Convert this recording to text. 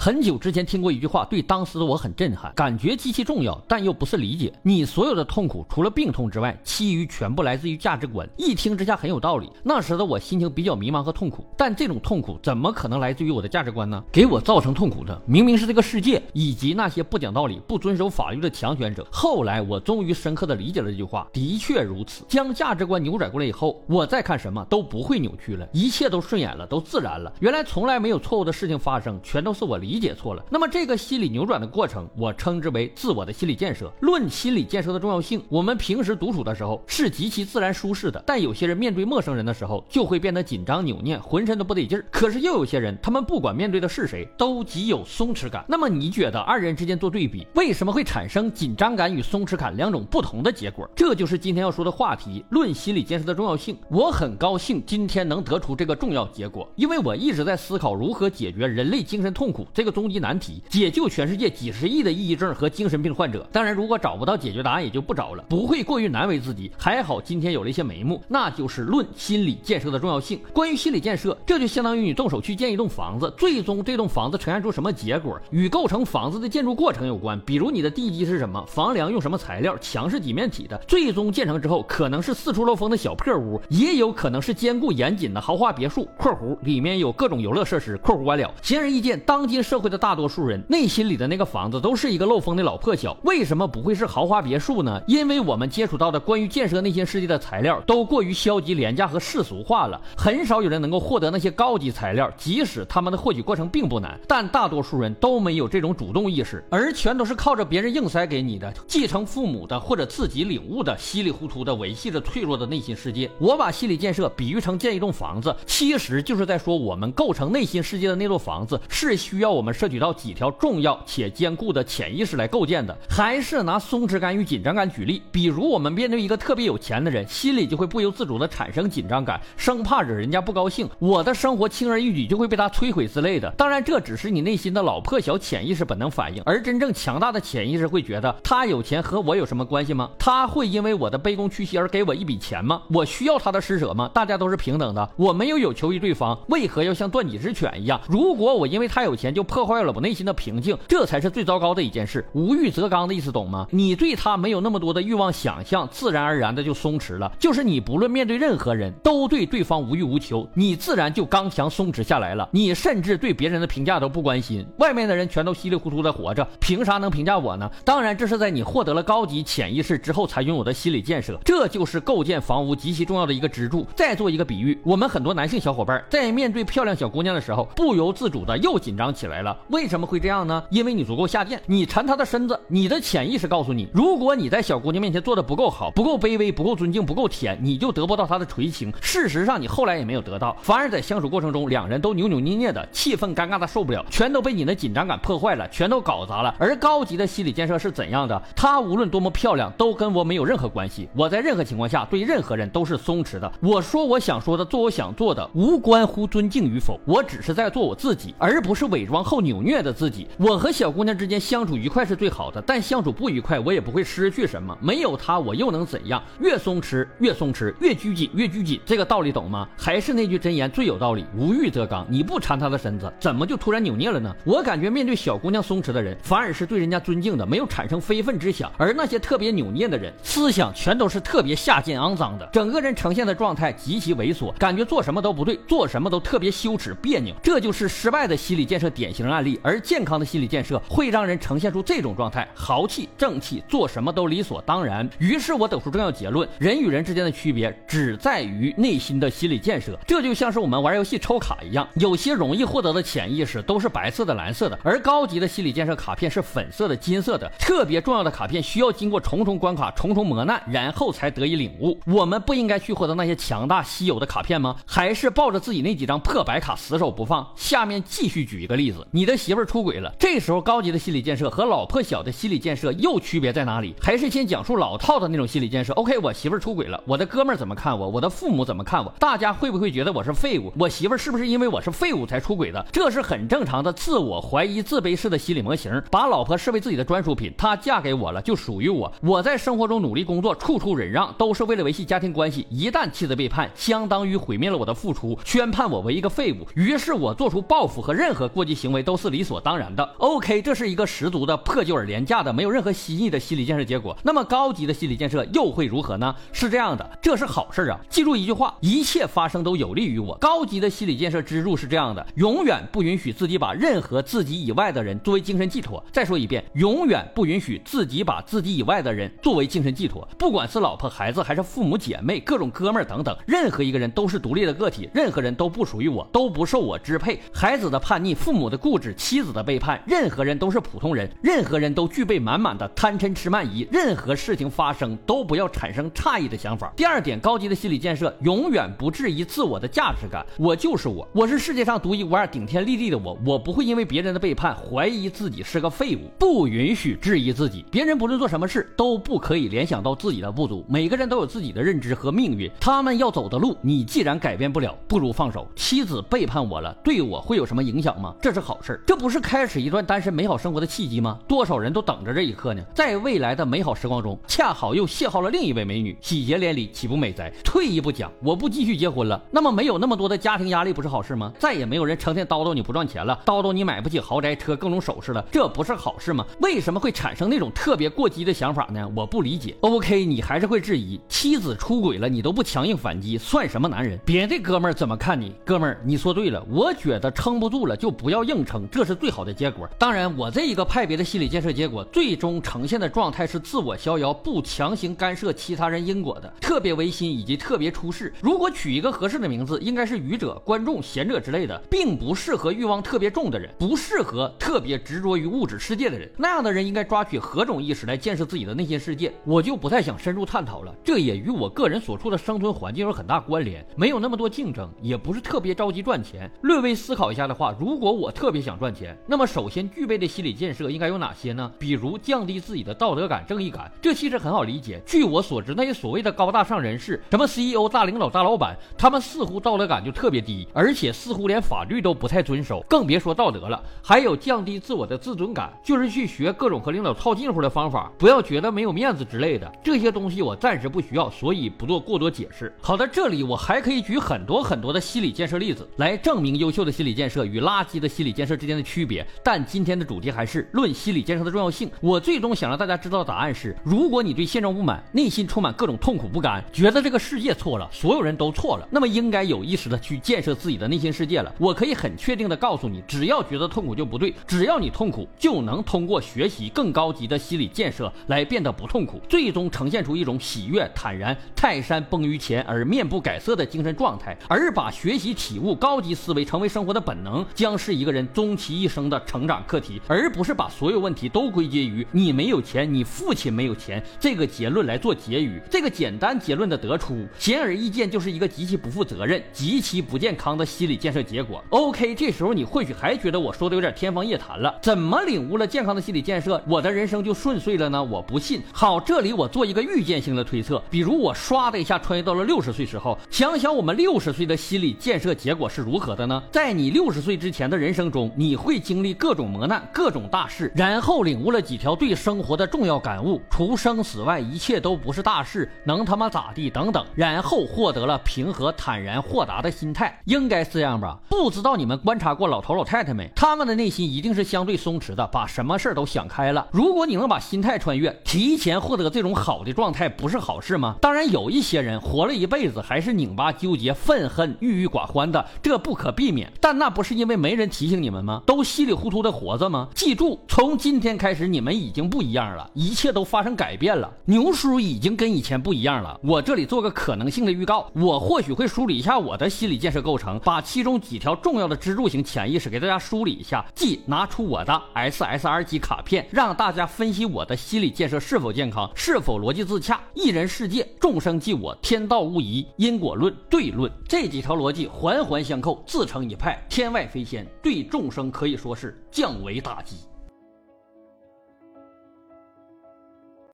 很久之前听过一句话，对当时的我很震撼，感觉极其重要，但又不是理解。你所有的痛苦，除了病痛之外，其余全部来自于价值观。一听之下很有道理。那时的我心情比较迷茫和痛苦，但这种痛苦怎么可能来自于我的价值观呢？给我造成痛苦的明明是这个世界以及那些不讲道理、不遵守法律的强权者。后来我终于深刻的理解了这句话，的确如此。将价值观扭转过来以后，我再看什么都不会扭曲了，一切都顺眼了，都自然了。原来从来没有错误的事情发生，全都是我理理解错了。那么这个心理扭转的过程，我称之为自我的心理建设。论心理建设的重要性，我们平时独处的时候是极其自然舒适的，但有些人面对陌生人的时候就会变得紧张扭捏，浑身都不得劲儿。可是又有些人，他们不管面对的是谁，都极有松弛感。那么你觉得二人之间做对比，为什么会产生紧张感与松弛感两种不同的结果？这就是今天要说的话题：论心理建设的重要性。我很高兴今天能得出这个重要结果，因为我一直在思考如何解决人类精神痛苦这个终极难题，解救全世界几十亿的抑郁症和精神病患者。当然，如果找不到解决答案，也就不找了，不会过于难为自己。还好今天有了一些眉目，那就是论心理建设的重要性。关于心理建设，这就相当于你动手去建一栋房子，最终这栋房子呈现出什么结果，与构成房子的建筑过程有关。比如你的地基是什么，房梁用什么材料，墙是几面体的，最终建成之后，可能是四处漏风的小破屋，也有可能是坚固严谨的豪华别墅（括弧里面有各种游乐设施）。括弧完了。显而易见，当今社会的大多数人内心里的那个房子都是一个漏风的老破小。为什么不会是豪华别墅呢？因为我们接触到的关于建设内心世界的材料都过于消极、廉价和世俗化了，很少有人能够获得那些高级材料，即使他们的获取过程并不难，但大多数人都没有这种主动意识，而全都是靠着别人硬塞给你的，继承父母的或者自己领悟的，稀里糊涂的维系着脆弱的内心世界。我把心理建设比喻成建一栋房子，其实就是在说我们构成内心世界的那座房子是需要我们摄取到几条重要且坚固的潜意识来构建的。还是拿松弛感与紧张感举例，比如我们面对一个特别有钱的人，心里就会不由自主的产生紧张感，生怕惹人家不高兴，我的生活轻而易举就会被他摧毁之类的。当然，这只是你内心的老破小潜意识本能反应，而真正强大的潜意识会觉得他有钱和我有什么关系吗？他会因为我的卑躬屈膝而给我一笔钱吗？我需要他的施舍吗？大家都是平等的，我没有有求于对方，为何要像断脊之犬一样？如果我因为他有钱就破坏了我内心的平静，这才是最糟糕的一件事。无欲则刚的意思懂吗？你对他没有那么多的欲望想象，自然而然的就松弛了。就是你不论面对任何人都对对方无欲无求，你自然就刚强松弛下来了。你甚至对别人的评价都不关心，外面的人全都稀里糊涂的活着，凭啥能评价我呢？当然，这是在你获得了高级潜意识之后才拥有的心理建设，这就是构建房屋极其重要的一个支柱。再做一个比喻，我们很多男性小伙伴在面对漂亮小姑娘的时候，不由自主的又紧张起来来了。为什么会这样呢？因为你足够下贱，你缠她的身子，你的潜意识告诉你，如果你在小姑娘面前做的不够好，不够卑微，不够尊敬，不够甜，你就得不到她的垂青。事实上，你后来也没有得到，反而在相处过程中，两人都扭扭捏捏的，气氛尴尬的受不了，全都被你的紧张感破坏了，全都搞砸了。而高级的心理建设是怎样的？她无论多么漂亮，都跟我没有任何关系。我在任何情况下对任何人都是松弛的。我说我想说的，做我想做的，无关乎尊敬与否。我只是在做我自己，而不是伪装后扭虐的自己。我和小姑娘之间相处愉快是最好的，但相处不愉快，我也不会失去什么。没有她，我又能怎样？越松弛越松弛，越拘谨越拘谨。这个道理懂吗？还是那句真言最有道理：无欲则刚。你不缠她的身子，怎么就突然扭捏了呢？我感觉面对小姑娘松弛的人，反而是对人家尊敬的，没有产生非分之想；而那些特别扭捏的人，思想全都是特别下贱肮脏的，整个人呈现的状态极其猥琐，感觉做什么都不对，做什么都特别羞耻别扭。这就是失败的心理建设典型型案例。而健康的心理建设会让人呈现出这种状态：豪气、正气，做什么都理所当然。于是我得出重要结论：人与人之间的区别只在于内心的心理建设。这就像是我们玩游戏抽卡一样，有些容易获得的潜意识都是白色的、蓝色的，而高级的心理建设卡片是粉色的、金色的。特别重要的卡片需要经过重重关卡、重重磨难，然后才得以领悟。我们不应该去获得那些强大稀有的卡片吗？还是抱着自己那几张破白卡死守不放？下面继续举一个例子你的媳妇儿出轨了，这时候高级的心理建设和老破小的心理建设又区别在哪里？还是先讲述老套的那种心理建设？OK，我媳妇儿出轨了，我的哥们儿怎么看我？我的父母怎么看我？大家会不会觉得我是废物？我媳妇儿是不是因为我是废物才出轨的？这是很正常的自我怀疑、自卑式的心理模型，把老婆视为自己的专属品，她嫁给我了就属于我。我在生活中努力工作，处处忍让，都是为了维系家庭关系。一旦妻子背叛，相当于毁灭了我的付出，宣判我为一个废物。于是我做出报复和任何过激行。行为都是理所当然的。OK，这是一个十足的破旧而廉价的、没有任何新意的心理建设结果。那么高级的心理建设又会如何呢？是这样的，这是好事啊！记住一句话：一切发生都有利于我。高级的心理建设支柱是这样的：永远不允许自己把任何自己以外的人作为精神寄托。再说一遍，永远不允许自己把自己以外的人作为精神寄托。不管是老婆、孩子，还是父母、姐妹、各种哥们儿等等，任何一个人都是独立的个体，任何人都不属于我，都不受我支配。孩子的叛逆，父母的固执，妻子的背叛，任何人都是普通人，任何人都具备满满的贪嗔痴慢疑。任何事情发生，都不要产生诧异的想法。第二点，高级的心理建设，永远不质疑自我的价值感。我就是我，我是世界上独一无二、顶天立地的我。我不会因为别人的背叛怀疑自己是个废物，不允许质疑自己。别人不论做什么事，都不可以联想到自己的不足。每个人都有自己的认知和命运，他们要走的路，你既然改变不了，不如放手。妻子背叛我了，对我会有什么影响吗？这是好事，这不是开始一段单身美好生活的契机吗？多少人都等着这一刻呢？在未来的美好时光中，恰好又邂逅了另一位美女，喜结连理，岂不美哉？退一步讲，我不继续结婚了，那么没有那么多的家庭压力，不是好事吗？再也没有人成天叨叨你不赚钱了，叨叨你买不起豪宅、车、各种首饰了，这不是好事吗？为什么会产生那种特别过激的想法呢？我不理解。OK，你还是会质疑妻子出轨了，你都不强硬反击，算什么男人？别的哥们儿怎么看你？哥们儿，你说对了，我觉得撑不住了就不要硬撑，这是最好的结果。当然，我这一个派别的心理建设结果，最终呈现的状态是自我逍遥，不强行干涉其他人因果的，特别唯心以及特别出世。如果取一个合适的名字，应该是愚者、观众、贤者之类的，并不适合欲望特别重的人，不适合特别执着于物质世界的人。那样的人应该抓取何种意识来建设自己的内心世界。我就不太想深入探讨了，这也与我个人所处的生存环境有很大关联。没有那么多竞争，也不是特别着急赚钱。略微思考一下的话，如果我特特别想赚钱，那么首先具备的心理建设应该有哪些呢？比如降低自己的道德感、正义感，这其实很好理解。据我所知，那些所谓的高大上人士，什么 CEO、大领导、大老板，他们似乎道德感就特别低，而且似乎连法律都不太遵守，更别说道德了。还有降低自我的自尊感，就是去学各种和领导套近乎的方法，不要觉得没有面子之类的。这些东西我暂时不需要，所以不做过多解释。好的，这里我还可以举很多很多的心理建设例子来证明优秀的心理建设与垃圾的心理建设之间的区别。但今天的主题还是论心理建设的重要性。我最终想让大家知道的答案是：如果你对现状不满，内心充满各种痛苦不甘，觉得这个世界错了，所有人都错了，那么应该有意识的去建设自己的内心世界了。我可以很确定的告诉你，只要觉得痛苦就不对，只要你痛苦，就能通过学习更高级的心理建设来变得不痛苦，最终呈现出一种喜悦、坦然、泰山崩于前而面不改色的精神状态。而把学习、体悟、高级思维成为生活的本能，将是一个人终其一生的成长课题，而不是把所有问题都归结于你没有钱、你父亲没有钱这个结论来做结语。这个简单结论的得出，显而易见就是一个极其不负责任、极其不健康的心理建设结果。OK，这时候你或许还觉得我说的有点天方夜谭了，怎么领悟了健康的心理建设，我的人生就顺遂了呢？我不信。好，这里我做一个预见性的推测，比如我唰的一下穿越到了六十岁时候，想想我们六十岁的心理建设结果是如何的呢？在你六十岁之前的人生中，你会经历各种磨难、各种大事，然后领悟了几条对生活的重要感悟，除生死外，一切都不是大事，能他妈咋地？等等，然后获得了平和、坦然、豁达的心态，应该是这样吧？不知道你们观察过老头老太太没？他们的内心一定是相对松弛的，把什么事儿都想开了。如果你能把心态穿越，提前获得这种好的状态，不是好事吗？当然，有一些人活了一辈子还是拧巴、纠结、愤恨、郁郁寡欢的，这不可避免。但那不是因为没人提醒你们吗？都稀里糊涂的活着吗？记住，从今天开始，你们已经不一样了，一切都发生改变了。牛叔已经跟以前不一样了。我这里做个可能性的预告，我或许会梳理一下我的心理建设构成，把其中几条重要的支柱型潜意识给大家梳理一下，即拿出我的 SSR 级卡片，让大家分析我的心理建设是否健康，是否逻辑自洽。一人世界，众生即我，天道无疑，因果论、对论这几条逻辑环环相扣，自成一派，天外飞仙，对众生可以说是降维打击。